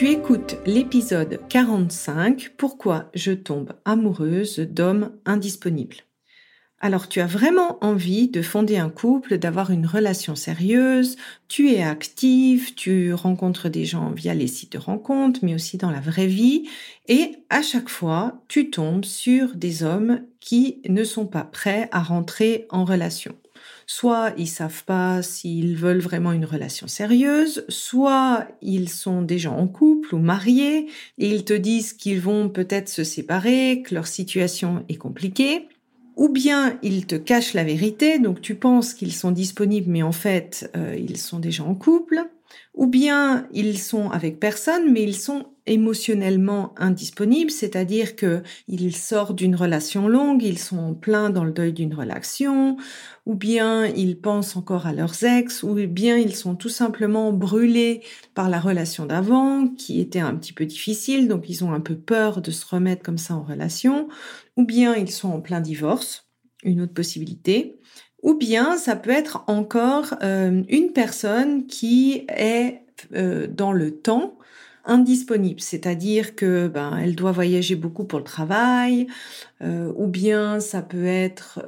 Tu écoutes l'épisode 45 Pourquoi je tombe amoureuse d'hommes indisponibles. Alors tu as vraiment envie de fonder un couple, d'avoir une relation sérieuse, tu es active, tu rencontres des gens via les sites de rencontres, mais aussi dans la vraie vie, et à chaque fois tu tombes sur des hommes qui ne sont pas prêts à rentrer en relation soit ils savent pas s'ils veulent vraiment une relation sérieuse, soit ils sont déjà en couple ou mariés et ils te disent qu'ils vont peut-être se séparer, que leur situation est compliquée. Ou bien ils te cachent la vérité, donc tu penses qu'ils sont disponibles, mais en fait euh, ils sont déjà en couple ou bien ils sont avec personne, mais ils sont émotionnellement indisponibles, c'est-à-dire que ils sortent d'une relation longue, ils sont pleins dans le deuil d'une relation, ou bien ils pensent encore à leurs ex, ou bien ils sont tout simplement brûlés par la relation d'avant, qui était un petit peu difficile, donc ils ont un peu peur de se remettre comme ça en relation, ou bien ils sont en plein divorce, une autre possibilité, ou bien ça peut être encore euh, une personne qui est euh, dans le temps indisponible, c'est-à-dire que ben elle doit voyager beaucoup pour le travail, euh, ou bien ça peut être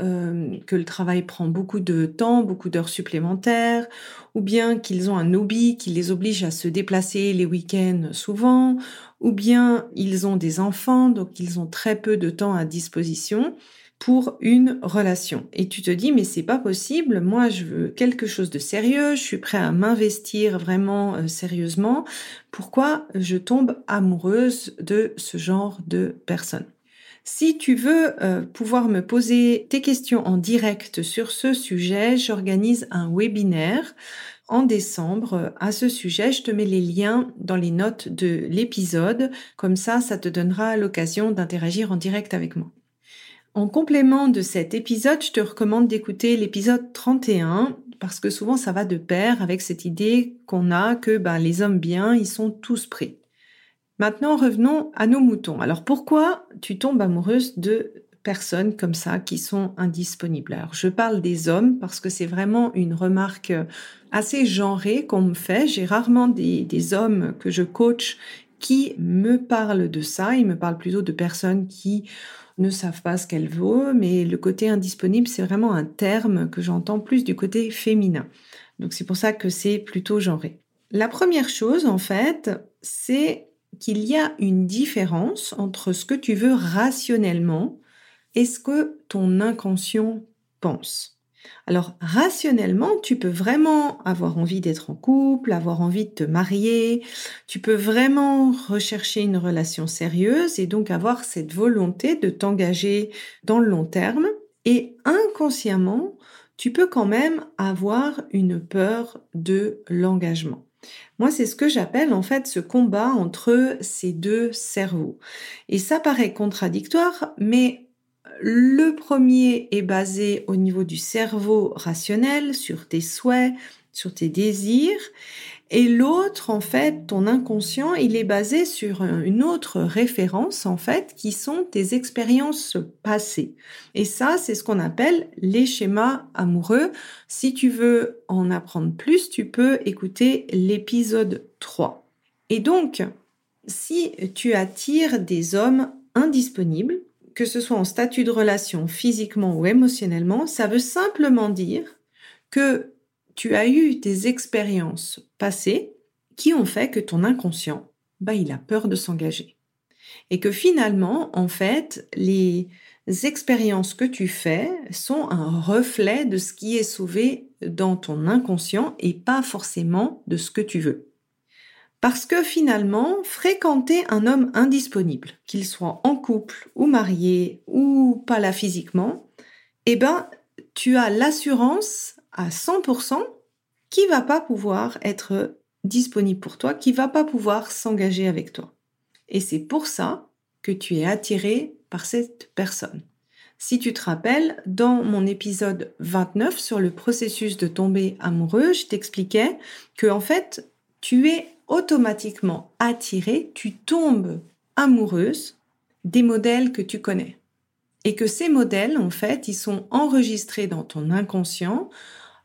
que le travail prend beaucoup de temps, beaucoup d'heures supplémentaires, ou bien qu'ils ont un hobby qui les oblige à se déplacer les week-ends souvent, ou bien ils ont des enfants donc ils ont très peu de temps à disposition pour une relation. Et tu te dis, mais c'est pas possible, moi je veux quelque chose de sérieux, je suis prêt à m'investir vraiment euh, sérieusement. Pourquoi je tombe amoureuse de ce genre de personnes si tu veux euh, pouvoir me poser tes questions en direct sur ce sujet, j'organise un webinaire en décembre à ce sujet. Je te mets les liens dans les notes de l'épisode. Comme ça, ça te donnera l'occasion d'interagir en direct avec moi. En complément de cet épisode, je te recommande d'écouter l'épisode 31 parce que souvent ça va de pair avec cette idée qu'on a que ben, les hommes bien, ils sont tous pris. Maintenant, revenons à nos moutons. Alors pourquoi tu tombes amoureuse de personnes comme ça qui sont indisponibles? Alors je parle des hommes parce que c'est vraiment une remarque assez genrée qu'on me fait. J'ai rarement des, des hommes que je coach qui me parlent de ça. Ils me parlent plutôt de personnes qui ne savent pas ce qu'elle vaut, mais le côté indisponible, c'est vraiment un terme que j'entends plus du côté féminin. Donc c'est pour ça que c'est plutôt genré. La première chose, en fait, c'est qu'il y a une différence entre ce que tu veux rationnellement et ce que ton inconscient pense. Alors rationnellement, tu peux vraiment avoir envie d'être en couple, avoir envie de te marier, tu peux vraiment rechercher une relation sérieuse et donc avoir cette volonté de t'engager dans le long terme. Et inconsciemment, tu peux quand même avoir une peur de l'engagement. Moi, c'est ce que j'appelle en fait ce combat entre ces deux cerveaux. Et ça paraît contradictoire, mais le premier est basé au niveau du cerveau rationnel, sur tes souhaits, sur tes désirs. Et l'autre, en fait, ton inconscient, il est basé sur une autre référence, en fait, qui sont tes expériences passées. Et ça, c'est ce qu'on appelle les schémas amoureux. Si tu veux en apprendre plus, tu peux écouter l'épisode 3. Et donc, si tu attires des hommes indisponibles, que ce soit en statut de relation physiquement ou émotionnellement, ça veut simplement dire que tu as eu des expériences passées qui ont fait que ton inconscient, bah, il a peur de s'engager. Et que finalement, en fait, les expériences que tu fais sont un reflet de ce qui est sauvé dans ton inconscient et pas forcément de ce que tu veux. Parce que finalement, fréquenter un homme indisponible, qu'il soit en couple ou marié ou pas là physiquement, eh ben, tu as l'assurance à 100% qu'il va pas pouvoir être disponible pour toi, qui va pas pouvoir s'engager avec toi. Et c'est pour ça que tu es attiré par cette personne. Si tu te rappelles, dans mon épisode 29 sur le processus de tomber amoureux, je t'expliquais que en fait, tu es automatiquement attiré, tu tombes amoureuse des modèles que tu connais. Et que ces modèles, en fait, ils sont enregistrés dans ton inconscient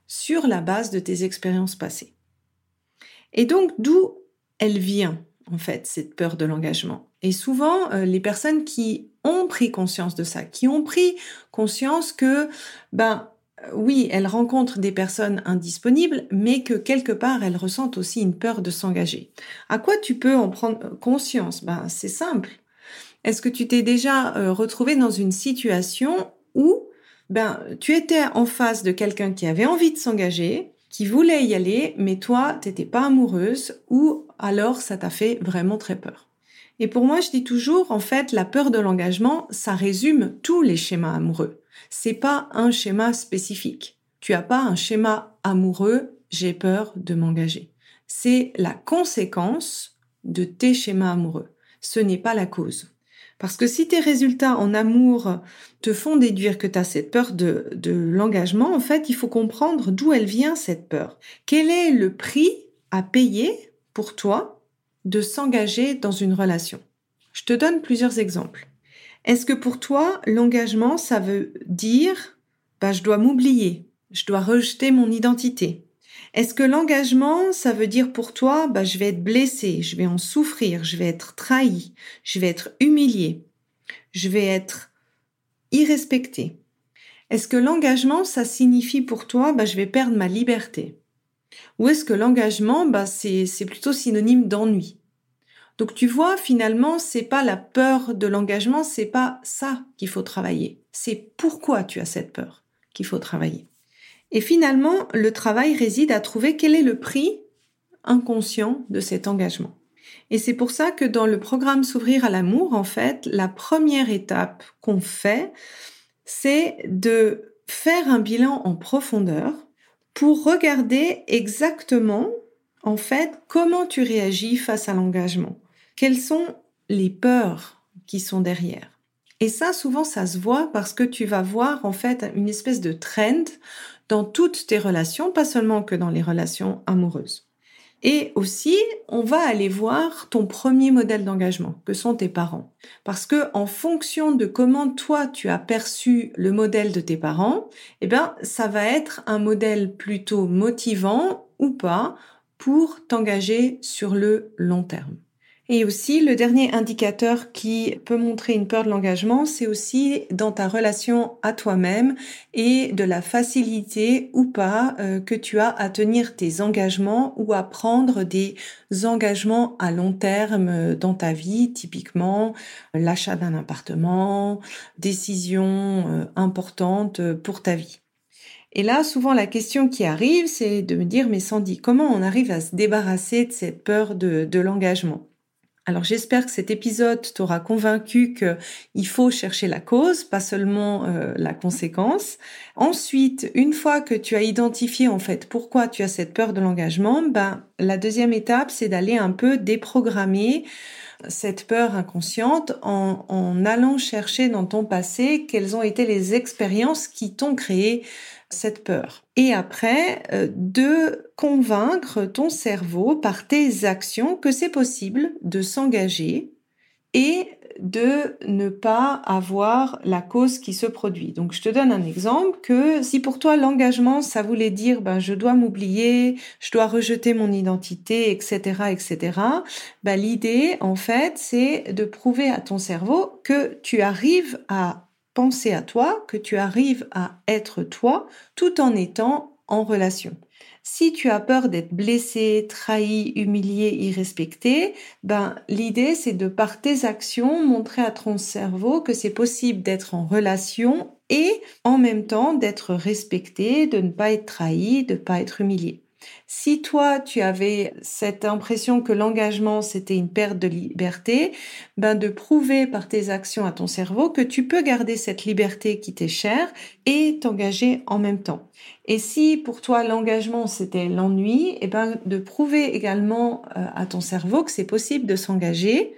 sur la base de tes expériences passées. Et donc, d'où elle vient, en fait, cette peur de l'engagement? Et souvent, euh, les personnes qui ont pris conscience de ça, qui ont pris conscience que, ben, oui, elles rencontrent des personnes indisponibles, mais que quelque part, elles ressentent aussi une peur de s'engager. À quoi tu peux en prendre conscience? Ben, c'est simple. Est-ce que tu t'es déjà euh, retrouvé dans une situation où ben, tu étais en face de quelqu'un qui avait envie de s'engager, qui voulait y aller, mais toi, t'étais pas amoureuse, ou alors ça t'a fait vraiment très peur? Et pour moi, je dis toujours, en fait, la peur de l'engagement, ça résume tous les schémas amoureux. C'est pas un schéma spécifique. Tu as pas un schéma amoureux, j'ai peur de m'engager. C'est la conséquence de tes schémas amoureux. Ce n'est pas la cause. Parce que si tes résultats en amour te font déduire que tu as cette peur de, de l'engagement, en fait, il faut comprendre d'où elle vient cette peur. Quel est le prix à payer pour toi de s'engager dans une relation? Je te donne plusieurs exemples. Est-ce que pour toi, l'engagement, ça veut dire, bah, je dois m'oublier, je dois rejeter mon identité, est-ce que l'engagement, ça veut dire pour toi, bah, je vais être blessé, je vais en souffrir, je vais être trahi, je vais être humilié, je vais être irrespecté? Est-ce que l'engagement, ça signifie pour toi, bah, je vais perdre ma liberté? Ou est-ce que l'engagement, bah, c'est, c'est plutôt synonyme d'ennui? Donc tu vois, finalement, c'est pas la peur de l'engagement, c'est pas ça qu'il faut travailler. C'est pourquoi tu as cette peur qu'il faut travailler. Et finalement, le travail réside à trouver quel est le prix inconscient de cet engagement. Et c'est pour ça que dans le programme S'ouvrir à l'amour, en fait, la première étape qu'on fait, c'est de faire un bilan en profondeur pour regarder exactement, en fait, comment tu réagis face à l'engagement. Quelles sont les peurs qui sont derrière? Et ça, souvent, ça se voit parce que tu vas voir, en fait, une espèce de trend dans toutes tes relations, pas seulement que dans les relations amoureuses. Et aussi, on va aller voir ton premier modèle d'engagement, que sont tes parents. Parce que en fonction de comment toi tu as perçu le modèle de tes parents, eh bien, ça va être un modèle plutôt motivant ou pas pour t'engager sur le long terme. Et aussi, le dernier indicateur qui peut montrer une peur de l'engagement, c'est aussi dans ta relation à toi-même et de la facilité ou pas euh, que tu as à tenir tes engagements ou à prendre des engagements à long terme euh, dans ta vie, typiquement euh, l'achat d'un appartement, décisions importantes pour ta vie. Et là, souvent, la question qui arrive, c'est de me dire, mais Sandy, comment on arrive à se débarrasser de cette peur de l'engagement? Alors j'espère que cet épisode t'aura convaincu qu'il faut chercher la cause, pas seulement euh, la conséquence. Ensuite, une fois que tu as identifié en fait pourquoi tu as cette peur de l'engagement, ben la deuxième étape c'est d'aller un peu déprogrammer cette peur inconsciente en, en allant chercher dans ton passé quelles ont été les expériences qui t'ont créé cette peur. Et après, euh, de convaincre ton cerveau par tes actions que c'est possible de s'engager et de ne pas avoir la cause qui se produit. Donc je te donne un exemple que si pour toi l'engagement ça voulait dire ben je dois m'oublier, je dois rejeter mon identité, etc., etc. Ben, l'idée en fait c'est de prouver à ton cerveau que tu arrives à penser à toi, que tu arrives à être toi tout en étant en relation. Si tu as peur d'être blessé, trahi, humilié, irrespecté, ben, l'idée, c'est de par tes actions montrer à ton cerveau que c'est possible d'être en relation et en même temps d'être respecté, de ne pas être trahi, de ne pas être humilié. Si toi, tu avais cette impression que l'engagement, c'était une perte de liberté, ben de prouver par tes actions à ton cerveau que tu peux garder cette liberté qui t'est chère et t'engager en même temps. Et si pour toi l'engagement c'était l'ennui, et eh ben de prouver également euh, à ton cerveau que c'est possible de s'engager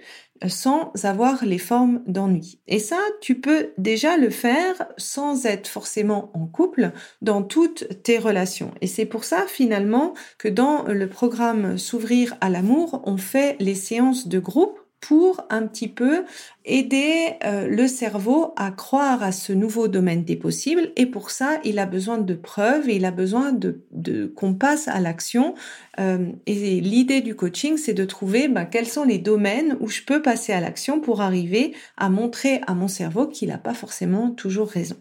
sans avoir les formes d'ennui. Et ça, tu peux déjà le faire sans être forcément en couple dans toutes tes relations. Et c'est pour ça finalement que dans le programme S'ouvrir à l'amour, on fait les séances de groupe pour un petit peu aider euh, le cerveau à croire à ce nouveau domaine des possibles. Et pour ça, il a besoin de preuves il a besoin de, de qu'on passe à l'action. Euh, et l'idée du coaching, c'est de trouver ben, quels sont les domaines où je peux passer à l'action pour arriver à montrer à mon cerveau qu'il n'a pas forcément toujours raison.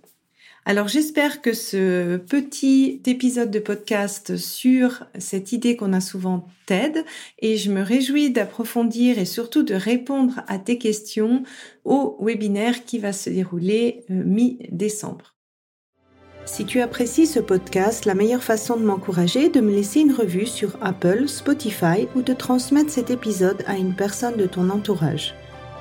Alors j'espère que ce petit épisode de podcast sur cette idée qu'on a souvent t'aide et je me réjouis d'approfondir et surtout de répondre à tes questions au webinaire qui va se dérouler euh, mi-décembre. Si tu apprécies ce podcast, la meilleure façon de m'encourager est de me laisser une revue sur Apple, Spotify ou de transmettre cet épisode à une personne de ton entourage.